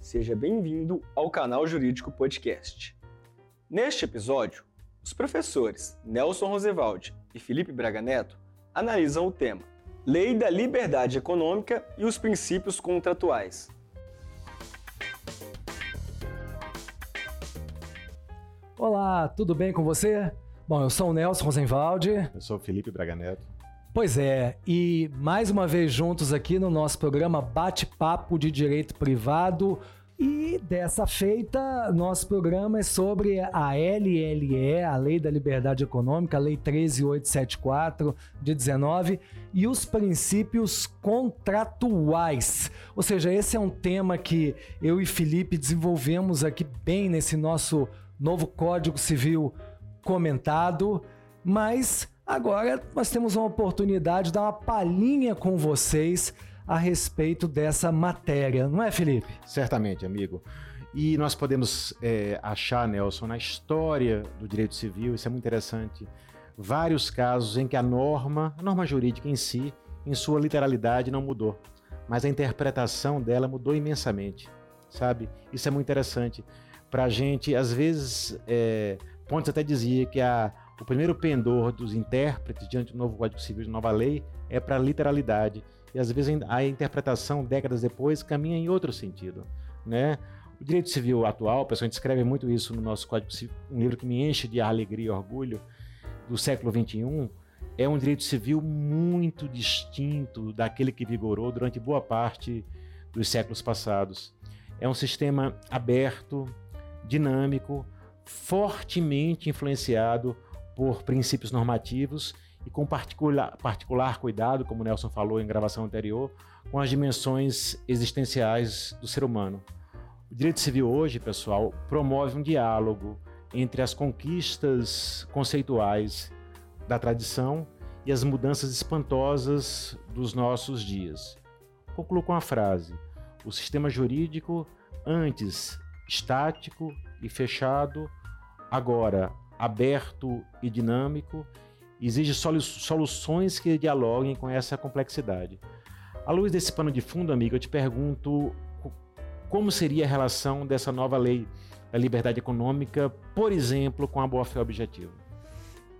Seja bem-vindo ao canal Jurídico Podcast. Neste episódio, os professores Nelson Rosevaldi e Felipe Braga Neto analisam o tema Lei da Liberdade Econômica e os princípios contratuais. Olá, tudo bem com você? Bom, eu sou o Nelson Rosenwaldi. Eu sou o Felipe Braga Neto. Pois é, e mais uma vez juntos aqui no nosso programa Bate-Papo de Direito Privado. E dessa feita, nosso programa é sobre a LLE, a Lei da Liberdade Econômica, a Lei 13874 de 19, e os princípios contratuais. Ou seja, esse é um tema que eu e Felipe desenvolvemos aqui bem nesse nosso novo Código Civil comentado, mas agora nós temos uma oportunidade de dar uma palhinha com vocês a respeito dessa matéria, não é, Felipe? Certamente, amigo. E nós podemos é, achar, Nelson, na história do direito civil, isso é muito interessante, vários casos em que a norma, a norma jurídica em si, em sua literalidade, não mudou, mas a interpretação dela mudou imensamente, sabe? Isso é muito interessante. Para a gente, às vezes, é, Pontes até dizia que a, o primeiro pendor dos intérpretes diante do novo Código Civil de nova lei é para a literalidade. E às vezes a interpretação, décadas depois, caminha em outro sentido. Né? O direito civil atual, pessoal, a gente escreve muito isso no nosso Código Civil, um livro que me enche de alegria e orgulho, do século XXI, é um direito civil muito distinto daquele que vigorou durante boa parte dos séculos passados. É um sistema aberto, dinâmico, fortemente influenciado por princípios normativos e com particular, particular cuidado, como Nelson falou em gravação anterior, com as dimensões existenciais do ser humano. O direito civil hoje, pessoal, promove um diálogo entre as conquistas conceituais da tradição e as mudanças espantosas dos nossos dias. Concluo com a frase: o sistema jurídico, antes estático e fechado, agora aberto e dinâmico, exige soluções que dialoguem com essa complexidade. À luz desse pano de fundo, amigo, eu te pergunto como seria a relação dessa nova lei da liberdade econômica, por exemplo, com a boa-fé objetiva?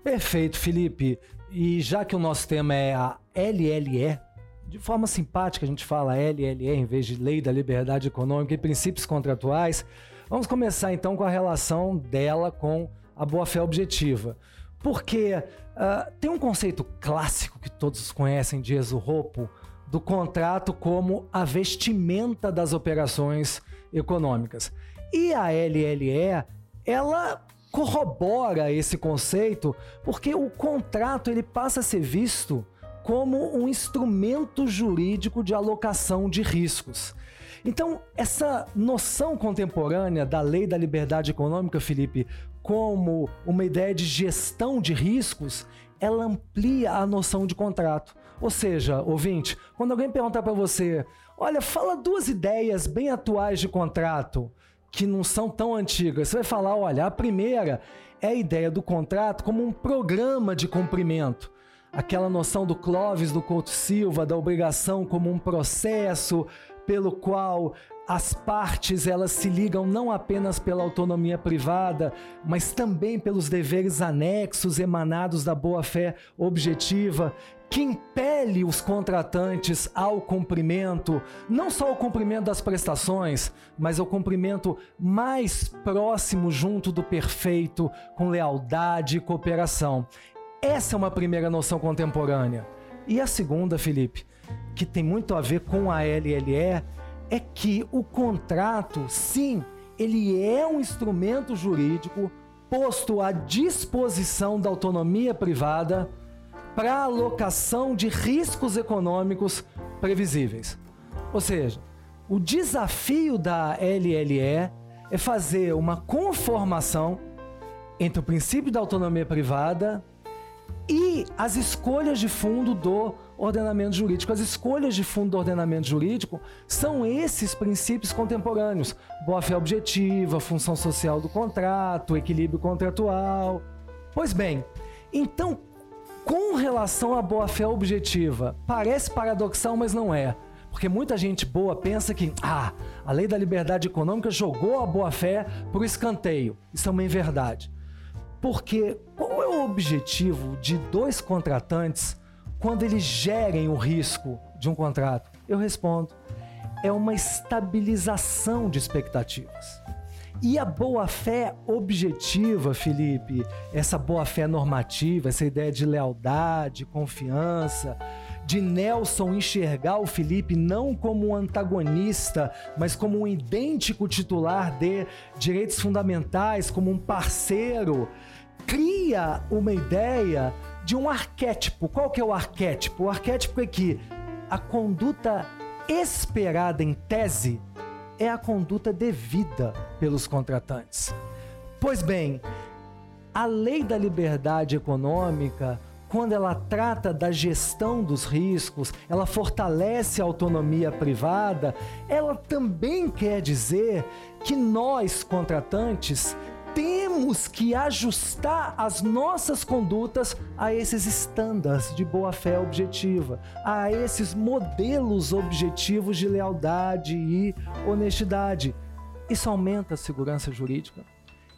Perfeito, Felipe. E já que o nosso tema é a LLE, de forma simpática a gente fala LLE em vez de Lei da Liberdade Econômica e Princípios Contratuais, vamos começar então com a relação dela com a boa-fé objetiva. Porque uh, tem um conceito clássico que todos conhecem de exurropo do contrato como a vestimenta das operações econômicas. E a LLE, ela corrobora esse conceito porque o contrato ele passa a ser visto como um instrumento jurídico de alocação de riscos. Então, essa noção contemporânea da lei da liberdade econômica, Felipe, como uma ideia de gestão de riscos, ela amplia a noção de contrato. Ou seja, ouvinte, quando alguém perguntar para você, olha, fala duas ideias bem atuais de contrato que não são tão antigas, você vai falar, olha, a primeira é a ideia do contrato como um programa de cumprimento aquela noção do Clóvis do Couto Silva, da obrigação como um processo pelo qual as partes elas se ligam não apenas pela autonomia privada, mas também pelos deveres anexos emanados da boa-fé objetiva, que impele os contratantes ao cumprimento, não só ao cumprimento das prestações, mas ao cumprimento mais próximo junto do perfeito, com lealdade e cooperação. Essa é uma primeira noção contemporânea. E a segunda, Felipe, que tem muito a ver com a LLE, é que o contrato, sim, ele é um instrumento jurídico posto à disposição da autonomia privada para alocação de riscos econômicos previsíveis. Ou seja, o desafio da LLE é fazer uma conformação entre o princípio da autonomia privada e as escolhas de fundo do ordenamento jurídico. As escolhas de fundo do ordenamento jurídico são esses princípios contemporâneos: boa-fé objetiva, função social do contrato, equilíbrio contratual. Pois bem, então, com relação à boa-fé objetiva, parece paradoxal, mas não é. Porque muita gente boa pensa que ah, a lei da liberdade econômica jogou a boa-fé para o escanteio. Isso é verdade. Porque qual é o objetivo de dois contratantes quando eles gerem o risco de um contrato? Eu respondo: é uma estabilização de expectativas. E a boa-fé objetiva, Felipe, essa boa-fé normativa, essa ideia de lealdade, confiança, de Nelson enxergar o Felipe não como um antagonista, mas como um idêntico titular de direitos fundamentais, como um parceiro, cria uma ideia de um arquétipo. Qual que é o arquétipo? O arquétipo é que a conduta esperada em tese é a conduta devida pelos contratantes. Pois bem, a lei da liberdade econômica, quando ela trata da gestão dos riscos, ela fortalece a autonomia privada, ela também quer dizer que nós, contratantes, temos que ajustar as nossas condutas a esses estándares de boa-fé objetiva, a esses modelos objetivos de lealdade e honestidade. Isso aumenta a segurança jurídica.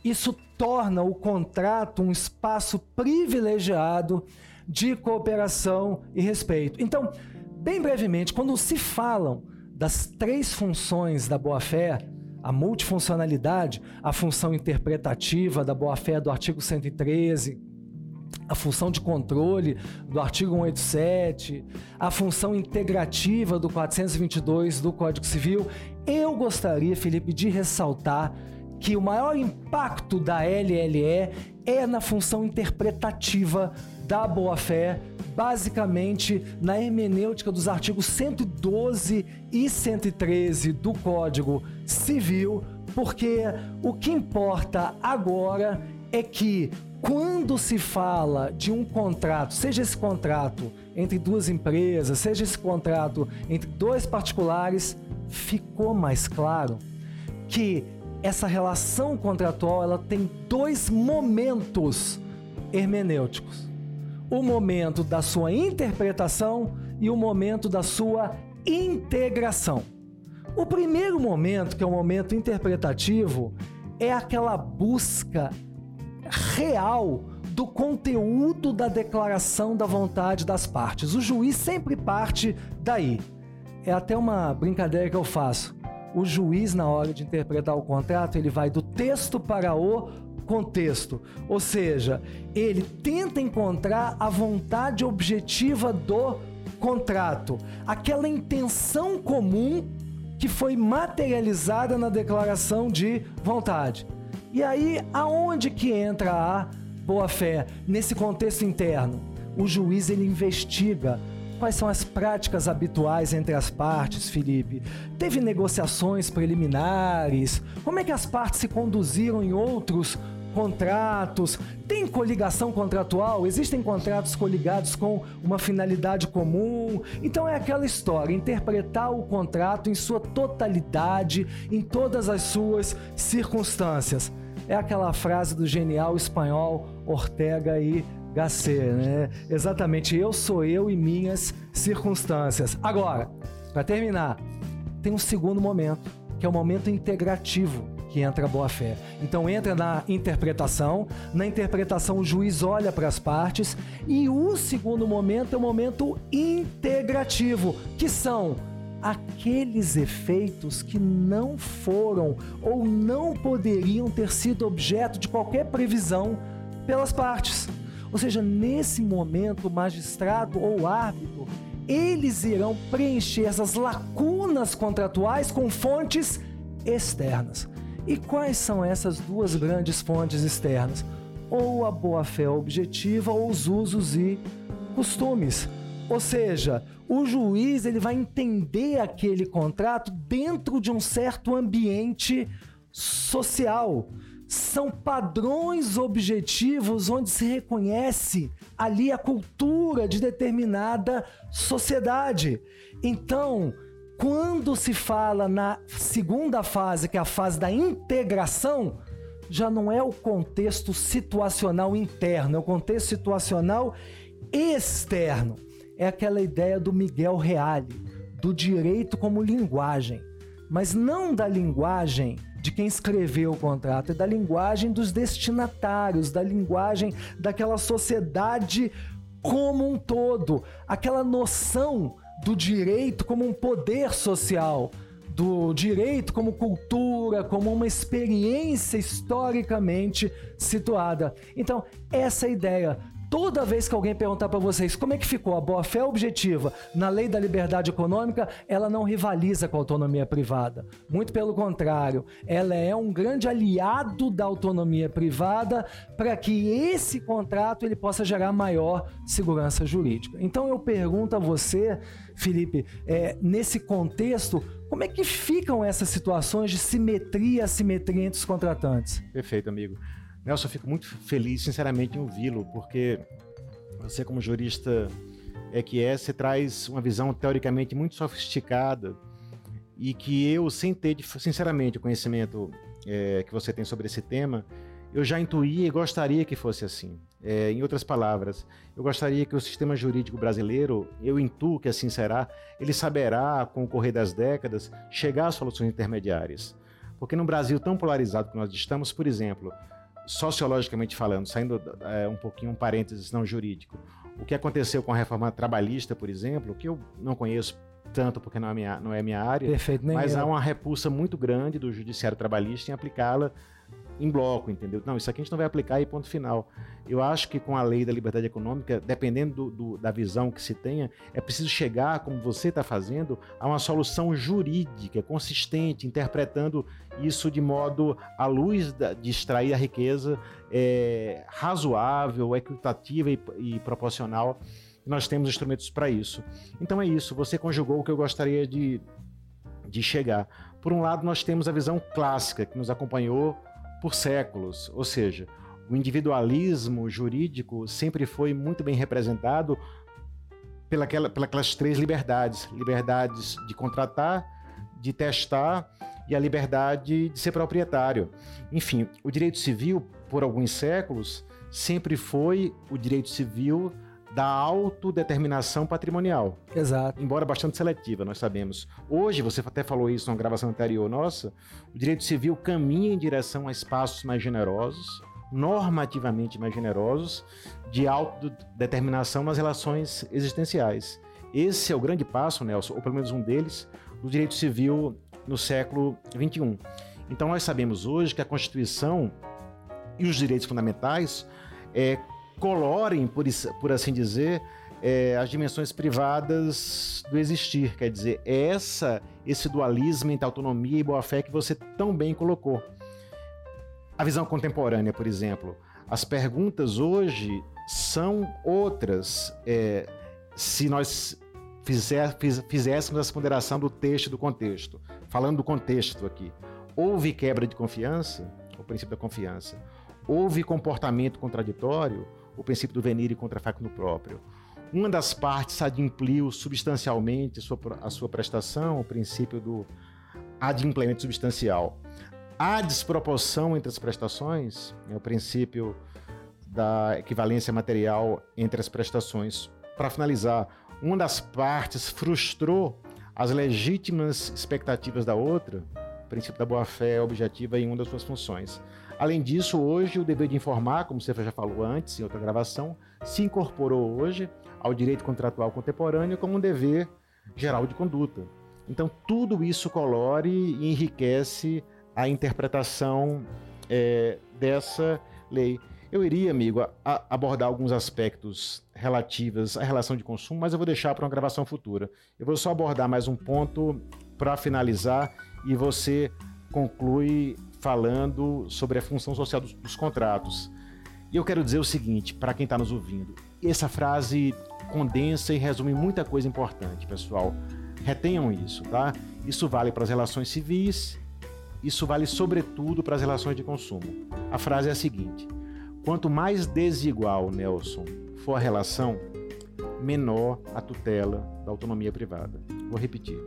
Isso torna o contrato um espaço privilegiado de cooperação e respeito. Então, bem brevemente, quando se falam das três funções da boa-fé, a multifuncionalidade, a função interpretativa da boa-fé do artigo 113, a função de controle do artigo 187, a função integrativa do 422 do Código Civil, eu gostaria, Felipe, de ressaltar que o maior impacto da LLE é na função interpretativa da boa-fé basicamente na hermenêutica dos artigos 112 e 113 do Código Civil, porque o que importa agora é que quando se fala de um contrato, seja esse contrato entre duas empresas, seja esse contrato entre dois particulares, ficou mais claro que essa relação contratual ela tem dois momentos hermenêuticos o momento da sua interpretação e o momento da sua integração. O primeiro momento, que é o momento interpretativo, é aquela busca real do conteúdo da declaração da vontade das partes. O juiz sempre parte daí. É até uma brincadeira que eu faço. O juiz, na hora de interpretar o contrato, ele vai do texto para o contexto. Ou seja, ele tenta encontrar a vontade objetiva do contrato, aquela intenção comum que foi materializada na declaração de vontade. E aí, aonde que entra a boa-fé nesse contexto interno? O juiz ele investiga quais são as práticas habituais entre as partes, Felipe? Teve negociações preliminares? Como é que as partes se conduziram em outros contratos, tem coligação contratual, existem contratos coligados com uma finalidade comum. Então é aquela história, interpretar o contrato em sua totalidade, em todas as suas circunstâncias. É aquela frase do genial espanhol Ortega e Gasset, né? Exatamente, eu sou eu e minhas circunstâncias. Agora, para terminar, tem um segundo momento, que é o momento integrativo que entra a boa-fé. Então entra na interpretação, na interpretação o juiz olha para as partes e o segundo momento é o momento integrativo, que são aqueles efeitos que não foram ou não poderiam ter sido objeto de qualquer previsão pelas partes. Ou seja, nesse momento, o magistrado ou o árbitro, eles irão preencher essas lacunas contratuais com fontes externas. E quais são essas duas grandes fontes externas? Ou a boa-fé objetiva ou os usos e costumes. Ou seja, o juiz ele vai entender aquele contrato dentro de um certo ambiente social. São padrões objetivos onde se reconhece ali a cultura de determinada sociedade. Então, quando se fala na segunda fase, que é a fase da integração, já não é o contexto situacional interno, é o contexto situacional externo. É aquela ideia do Miguel Reale, do direito como linguagem, mas não da linguagem de quem escreveu o contrato, é da linguagem dos destinatários, da linguagem daquela sociedade como um todo, aquela noção do direito como um poder social, do direito como cultura, como uma experiência historicamente situada. Então, essa é ideia toda vez que alguém perguntar para vocês como é que ficou a boa-fé objetiva na lei da liberdade econômica, ela não rivaliza com a autonomia privada. Muito pelo contrário, ela é um grande aliado da autonomia privada para que esse contrato ele possa gerar maior segurança jurídica. Então eu pergunto a você, Felipe, é, nesse contexto, como é que ficam essas situações de simetria e assimetria entre os contratantes? Perfeito, amigo. Nelson, eu fico muito feliz, sinceramente, em ouvi-lo, porque você, como jurista é que é, você traz uma visão teoricamente muito sofisticada e que eu, sem ter, sinceramente, o conhecimento é, que você tem sobre esse tema, eu já intuía e gostaria que fosse assim. É, em outras palavras, eu gostaria que o sistema jurídico brasileiro, eu intuo que assim será, ele saberá, com o correr das décadas, chegar a soluções intermediárias. Porque no Brasil tão polarizado que nós estamos, por exemplo, sociologicamente falando, saindo é, um pouquinho um parênteses não jurídico, o que aconteceu com a reforma trabalhista, por exemplo, que eu não conheço tanto porque não é minha, não é minha área, Perfeito, mas eu. há uma repulsa muito grande do judiciário trabalhista em aplicá-la em bloco, entendeu? Não, isso aqui a gente não vai aplicar e ponto final. Eu acho que com a lei da liberdade econômica, dependendo do, do, da visão que se tenha, é preciso chegar, como você está fazendo, a uma solução jurídica consistente, interpretando isso de modo à luz da, de extrair a riqueza é, razoável, equitativa e, e proporcional. Nós temos instrumentos para isso. Então é isso, você conjugou o que eu gostaria de, de chegar. Por um lado, nós temos a visão clássica que nos acompanhou por séculos, ou seja, o individualismo jurídico sempre foi muito bem representado pelaquela, pelas três liberdades: liberdades de contratar, de testar e a liberdade de ser proprietário. Enfim, o direito civil, por alguns séculos, sempre foi o direito civil da autodeterminação patrimonial. Exato. Embora bastante seletiva, nós sabemos. Hoje, você até falou isso numa gravação anterior nossa, o direito civil caminha em direção a espaços mais generosos, normativamente mais generosos, de autodeterminação nas relações existenciais. Esse é o grande passo, Nelson, ou pelo menos um deles, do direito civil no século XXI. Então, nós sabemos hoje que a Constituição e os direitos fundamentais é, colorem, por, por assim dizer, é, as dimensões privadas do existir. Quer dizer, essa, esse dualismo entre autonomia e boa-fé que você tão bem colocou. A visão contemporânea, por exemplo. As perguntas hoje são outras. É, se nós fizer, fiz, fizéssemos essa ponderação do texto do contexto. Falando do contexto aqui. Houve quebra de confiança, o princípio da confiança. Houve comportamento contraditório, o princípio do venire contra facto no próprio. Uma das partes adimpliu substancialmente a sua, a sua prestação, o princípio do adimplemento substancial. A desproporção entre as prestações, é o princípio da equivalência material entre as prestações. Para finalizar, uma das partes frustrou as legítimas expectativas da outra, o princípio da boa-fé objetiva em uma das suas funções. Além disso, hoje o dever de informar, como você já falou antes em outra gravação, se incorporou hoje ao direito contratual contemporâneo como um dever geral de conduta. Então, tudo isso colore e enriquece a interpretação é, dessa lei. Eu iria, amigo, a, a abordar alguns aspectos relativos à relação de consumo, mas eu vou deixar para uma gravação futura. Eu vou só abordar mais um ponto para finalizar e você conclui falando sobre a função social dos, dos contratos. E eu quero dizer o seguinte, para quem está nos ouvindo: essa frase condensa e resume muita coisa importante, pessoal. Retenham isso, tá? Isso vale para as relações civis, isso vale sobretudo para as relações de consumo. A frase é a seguinte: quanto mais desigual, Nelson, for a relação, menor a tutela da autonomia privada. Vou repetir.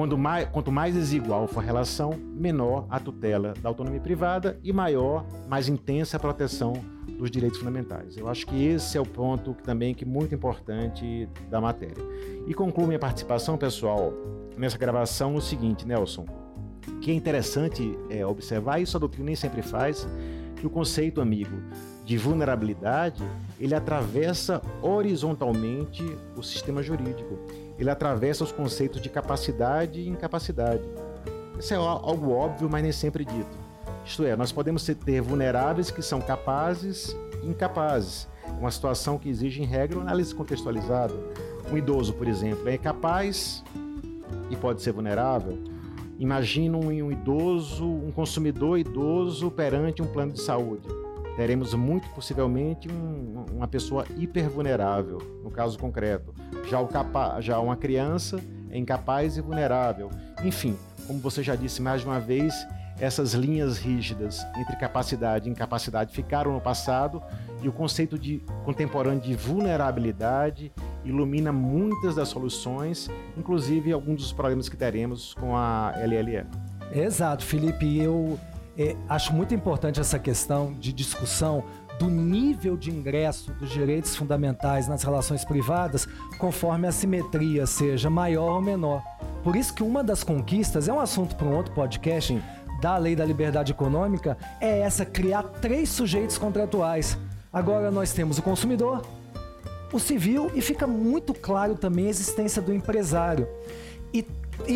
Quanto mais, quanto mais desigual for a relação, menor a tutela da autonomia privada e maior, mais intensa a proteção dos direitos fundamentais. Eu acho que esse é o ponto que, também que é muito importante da matéria. E concluo minha participação, pessoal, nessa gravação o seguinte, Nelson, que é interessante é, observar, isso a doutrina nem sempre faz, que o conceito, amigo, de vulnerabilidade, ele atravessa horizontalmente o sistema jurídico. Ele atravessa os conceitos de capacidade e incapacidade. Isso é algo óbvio, mas nem sempre dito. Isto é, nós podemos ter vulneráveis que são capazes e incapazes. Uma situação que exige, em regra, uma análise contextualizada. Um idoso, por exemplo, é capaz e pode ser vulnerável. Imagina um idoso, um consumidor idoso perante um plano de saúde. Teremos muito possivelmente um, uma pessoa hipervulnerável, no caso concreto. Já, o capa, já uma criança é incapaz e vulnerável. Enfim, como você já disse mais de uma vez, essas linhas rígidas entre capacidade e incapacidade ficaram no passado e o conceito de contemporâneo de vulnerabilidade ilumina muitas das soluções, inclusive alguns dos problemas que teremos com a LLE. Exato, Felipe. Eu é, acho muito importante essa questão de discussão do nível de ingresso dos direitos fundamentais nas relações privadas, conforme a simetria seja maior ou menor. Por isso que uma das conquistas é um assunto para um outro podcast. Sim da lei da liberdade econômica é essa: criar três sujeitos contratuais. Agora nós temos o consumidor, o civil e fica muito claro também a existência do empresário. E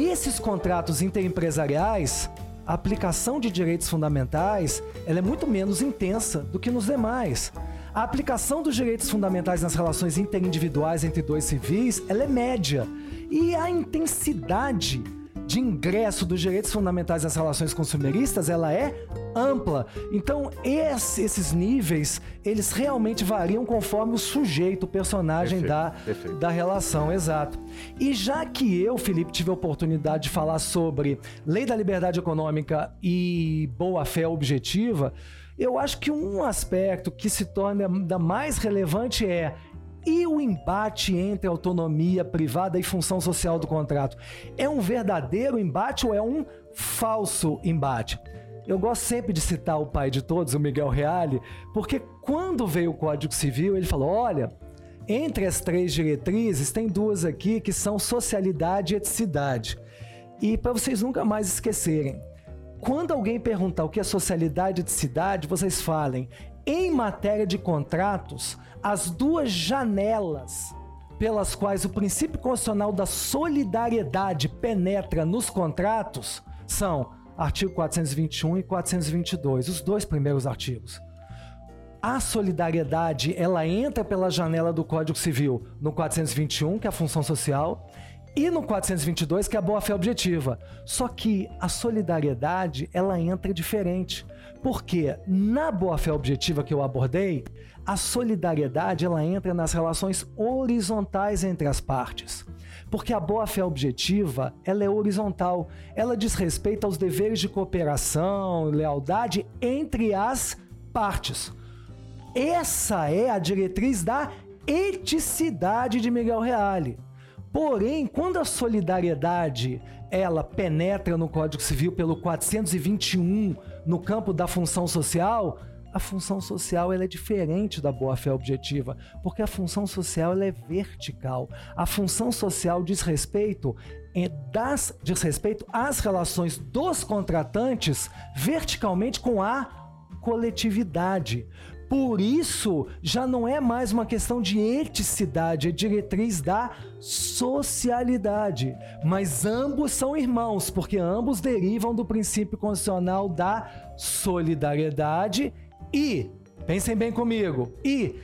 esses contratos interempresariais, a aplicação de direitos fundamentais, ela é muito menos intensa do que nos demais. A aplicação dos direitos fundamentais nas relações interindividuais entre dois civis, ela é média. E a intensidade de ingresso dos direitos fundamentais das relações consumeristas, ela é ampla. Então, esses níveis, eles realmente variam conforme o sujeito, o personagem perfeito, da, perfeito. da relação, exato. E já que eu, Felipe, tive a oportunidade de falar sobre lei da liberdade econômica e boa-fé objetiva, eu acho que um aspecto que se torna ainda mais relevante é e o embate entre autonomia privada e função social do contrato? É um verdadeiro embate ou é um falso embate? Eu gosto sempre de citar o pai de todos, o Miguel Reale, porque quando veio o Código Civil, ele falou: olha, entre as três diretrizes, tem duas aqui que são socialidade e eticidade. E para vocês nunca mais esquecerem, quando alguém perguntar o que é socialidade e eticidade, vocês falem, em matéria de contratos, as duas janelas pelas quais o princípio constitucional da solidariedade penetra nos contratos são artigo 421 e 422, os dois primeiros artigos. A solidariedade, ela entra pela janela do Código Civil no 421, que é a função social, e no 422, que é a boa-fé objetiva. Só que a solidariedade, ela entra diferente. Porque na boa-fé objetiva que eu abordei, a solidariedade ela entra nas relações horizontais entre as partes. Porque a boa-fé objetiva, ela é horizontal. Ela diz respeito aos deveres de cooperação, lealdade entre as partes. Essa é a diretriz da eticidade de Miguel Reale. Porém, quando a solidariedade ela penetra no Código Civil pelo 421 no campo da função social, a função social ela é diferente da boa-fé objetiva, porque a função social ela é vertical. A função social diz respeito é, das, diz respeito às relações dos contratantes verticalmente com a coletividade. Por isso, já não é mais uma questão de eticidade, é diretriz da socialidade. Mas ambos são irmãos, porque ambos derivam do princípio constitucional da solidariedade e, pensem bem comigo, e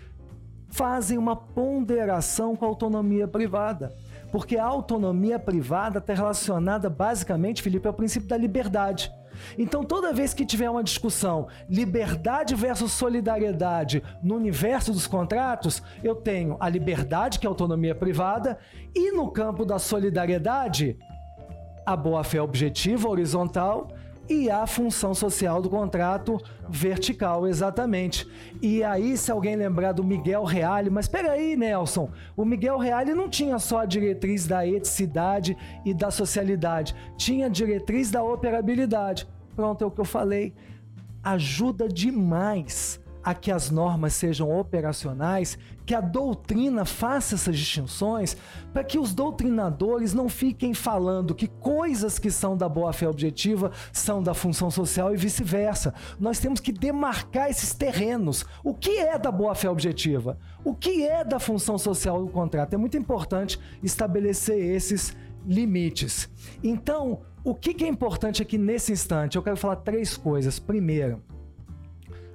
fazem uma ponderação com a autonomia privada. Porque a autonomia privada está relacionada basicamente, Felipe, ao princípio da liberdade. Então, toda vez que tiver uma discussão liberdade versus solidariedade no universo dos contratos, eu tenho a liberdade, que é a autonomia privada, e no campo da solidariedade, a boa-fé objetiva, horizontal, e a função social do contrato vertical, exatamente. E aí, se alguém lembrar do Miguel Reale, mas peraí, Nelson, o Miguel Reale não tinha só a diretriz da eticidade e da socialidade, tinha a diretriz da operabilidade. Pronto, é o que eu falei. Ajuda demais a que as normas sejam operacionais, que a doutrina faça essas distinções, para que os doutrinadores não fiquem falando que coisas que são da boa-fé objetiva são da função social e vice-versa. Nós temos que demarcar esses terrenos. O que é da boa-fé objetiva? O que é da função social do contrato? É muito importante estabelecer esses limites. Então, o que é importante aqui nesse instante? Eu quero falar três coisas. Primeiro,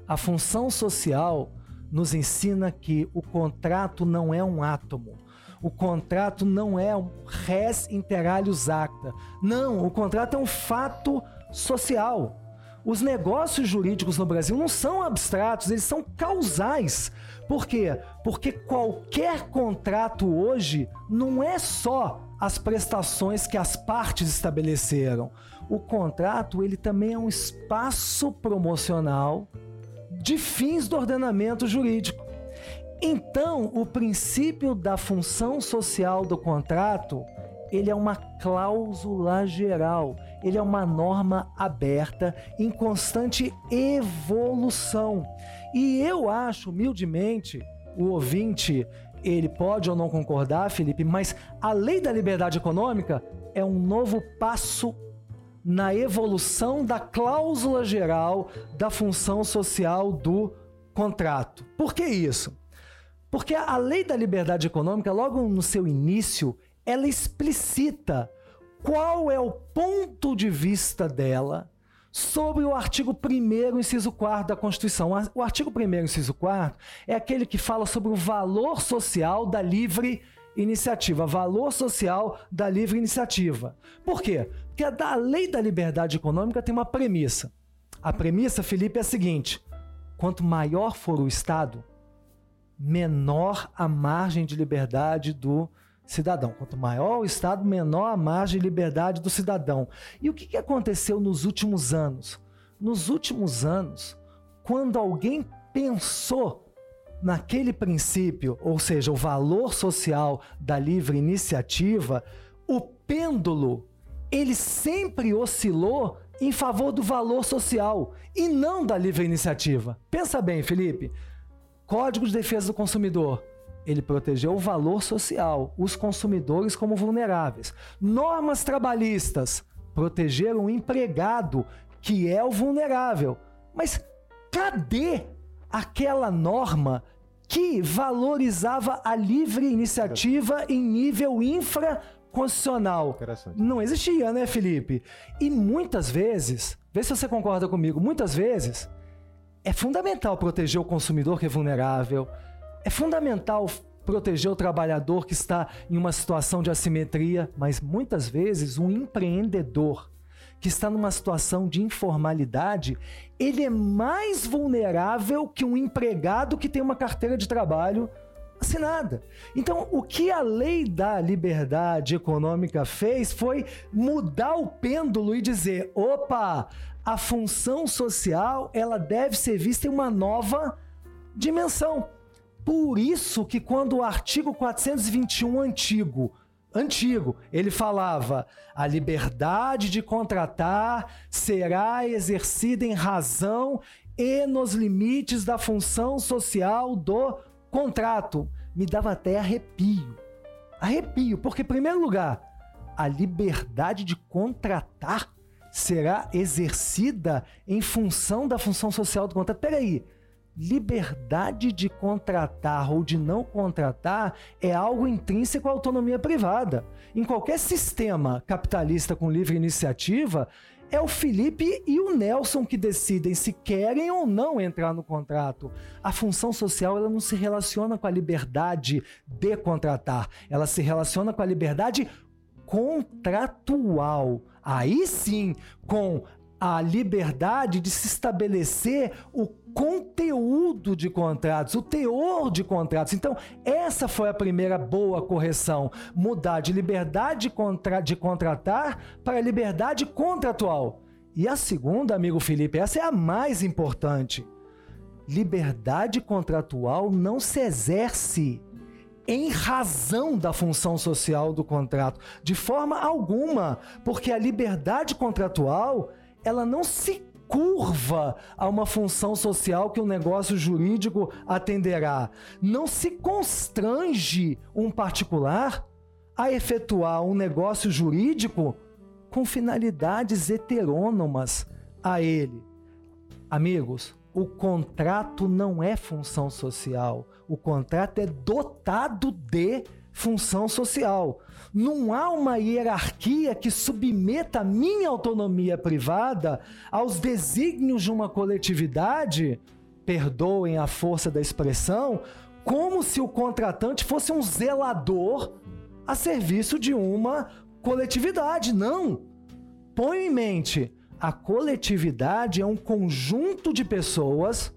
a função social nos ensina que o contrato não é um átomo. O contrato não é um res inter alios acta. Não, o contrato é um fato social. Os negócios jurídicos no Brasil não são abstratos, eles são causais. Por quê? Porque qualquer contrato hoje não é só as prestações que as partes estabeleceram. O contrato, ele também é um espaço promocional de fins do ordenamento jurídico. Então, o princípio da função social do contrato, ele é uma cláusula geral, ele é uma norma aberta em constante evolução. E eu acho, humildemente, o ouvinte, ele pode ou não concordar, Felipe, mas a lei da liberdade econômica é um novo passo na evolução da cláusula geral da função social do contrato. Por que isso? Porque a lei da liberdade econômica, logo no seu início, ela explicita qual é o ponto de vista dela sobre o artigo 1 inciso 4 da Constituição. O artigo 1 inciso 4 é aquele que fala sobre o valor social da livre iniciativa, valor social da livre iniciativa. Por quê? Porque a lei da liberdade econômica tem uma premissa. A premissa, Felipe, é a seguinte: quanto maior for o Estado, menor a margem de liberdade do cidadão. Quanto maior o Estado, menor a margem de liberdade do cidadão. E o que, aconteceu nos últimos anos? Nos últimos anos, quando alguém pensou naquele princípio, ou seja, o valor social da livre iniciativa, o pêndulo ele sempre oscilou em favor do valor social e não da livre iniciativa. Pensa bem, Felipe. Código de Defesa do Consumidor. Ele protegeu o valor social, os consumidores como vulneráveis. Normas trabalhistas protegeram o empregado, que é o vulnerável. Mas cadê aquela norma que valorizava a livre iniciativa em nível infraconstitucional. Não existia, né, Felipe? E muitas vezes, vê se você concorda comigo, muitas vezes é fundamental proteger o consumidor que é vulnerável, é fundamental proteger o trabalhador que está em uma situação de assimetria, mas muitas vezes um empreendedor que está numa situação de informalidade, ele é mais vulnerável que um empregado que tem uma carteira de trabalho assinada. Então, o que a lei da liberdade econômica fez foi mudar o pêndulo e dizer: opa, a função social ela deve ser vista em uma nova dimensão. Por isso que quando o artigo 421 antigo antigo. Ele falava: a liberdade de contratar será exercida em razão e nos limites da função social do contrato. Me dava até arrepio. Arrepio, porque, em primeiro lugar, a liberdade de contratar será exercida em função da função social do contrato. Peraí, liberdade de contratar ou de não contratar é algo intrínseco à autonomia privada. Em qualquer sistema capitalista com livre iniciativa, é o Felipe e o Nelson que decidem se querem ou não entrar no contrato. A função social ela não se relaciona com a liberdade de contratar, ela se relaciona com a liberdade contratual. Aí sim, com a liberdade de se estabelecer o conteúdo de contratos, o teor de contratos. Então, essa foi a primeira boa correção: mudar de liberdade de, contra de contratar para liberdade contratual. E a segunda, amigo Felipe, essa é a mais importante. Liberdade contratual não se exerce em razão da função social do contrato, de forma alguma, porque a liberdade contratual ela não se curva a uma função social que o negócio jurídico atenderá. Não se constrange um particular a efetuar um negócio jurídico com finalidades heterônomas a ele. Amigos, o contrato não é função social, o contrato é dotado de função social. Não há uma hierarquia que submeta a minha autonomia privada aos desígnios de uma coletividade, perdoem a força da expressão, como se o contratante fosse um zelador a serviço de uma coletividade. Não! Põe em mente, a coletividade é um conjunto de pessoas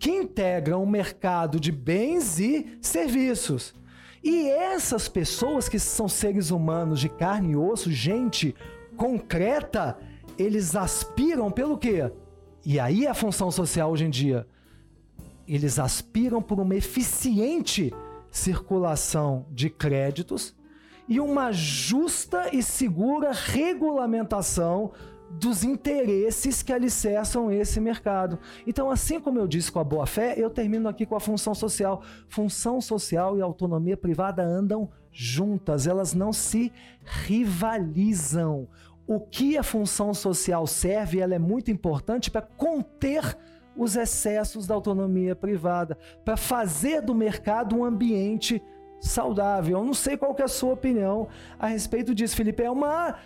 que integram um mercado de bens e serviços. E essas pessoas que são seres humanos de carne e osso, gente concreta, eles aspiram pelo quê? E aí é a função social hoje em dia. Eles aspiram por uma eficiente circulação de créditos e uma justa e segura regulamentação dos interesses que alicerçam esse mercado. Então, assim como eu disse com a boa-fé, eu termino aqui com a função social. Função social e autonomia privada andam juntas, elas não se rivalizam. O que a função social serve, ela é muito importante para conter os excessos da autonomia privada, para fazer do mercado um ambiente saudável. Eu não sei qual é a sua opinião a respeito disso, Felipe. É uma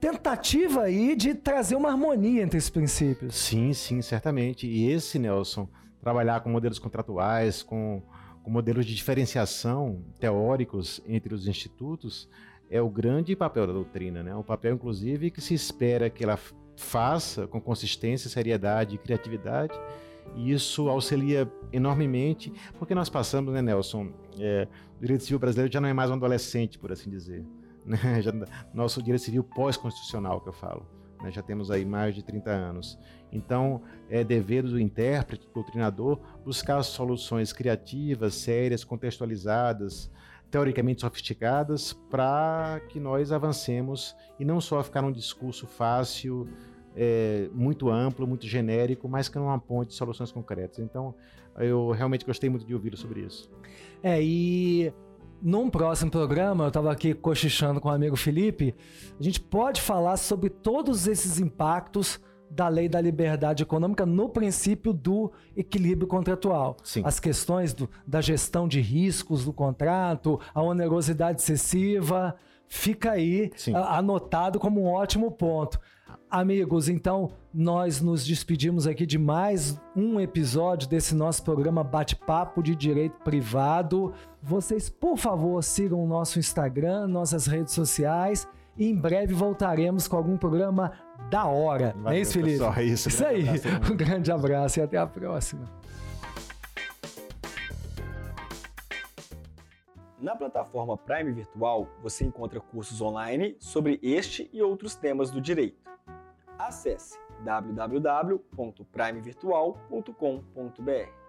tentativa aí de trazer uma harmonia entre esses princípios. Sim, sim, certamente. E esse, Nelson, trabalhar com modelos contratuais, com, com modelos de diferenciação teóricos entre os institutos, é o grande papel da doutrina, né? O papel, inclusive, que se espera que ela faça com consistência, seriedade e criatividade. E isso auxilia enormemente, porque nós passamos, né, Nelson? É, o direito civil brasileiro já não é mais um adolescente, por assim dizer né? Já, nosso direito civil pós-constitucional que eu falo. Né? Já temos aí mais de 30 anos. Então, é dever do intérprete, do doutrinador, buscar soluções criativas, sérias, contextualizadas, teoricamente sofisticadas, para que nós avancemos e não só ficar num discurso fácil, é, muito amplo, muito genérico, mas que não aponte soluções concretas. Então, eu realmente gostei muito de ouvi-lo sobre isso. É, e num próximo programa, eu estava aqui cochichando com o amigo Felipe, a gente pode falar sobre todos esses impactos da lei da liberdade econômica no princípio do equilíbrio contratual. Sim. As questões do, da gestão de riscos do contrato, a onerosidade excessiva, fica aí a, anotado como um ótimo ponto. Amigos, então nós nos despedimos aqui de mais um episódio desse nosso programa Bate-Papo de Direito Privado. Vocês, por favor, sigam o nosso Instagram, nossas redes sociais e em breve voltaremos com algum programa da hora. Valeu, não é isso, Felipe? Só isso. Isso aí. Um grande abraço e até a próxima. Na plataforma Prime Virtual, você encontra cursos online sobre este e outros temas do direito. Acesse www.primevirtual.com.br.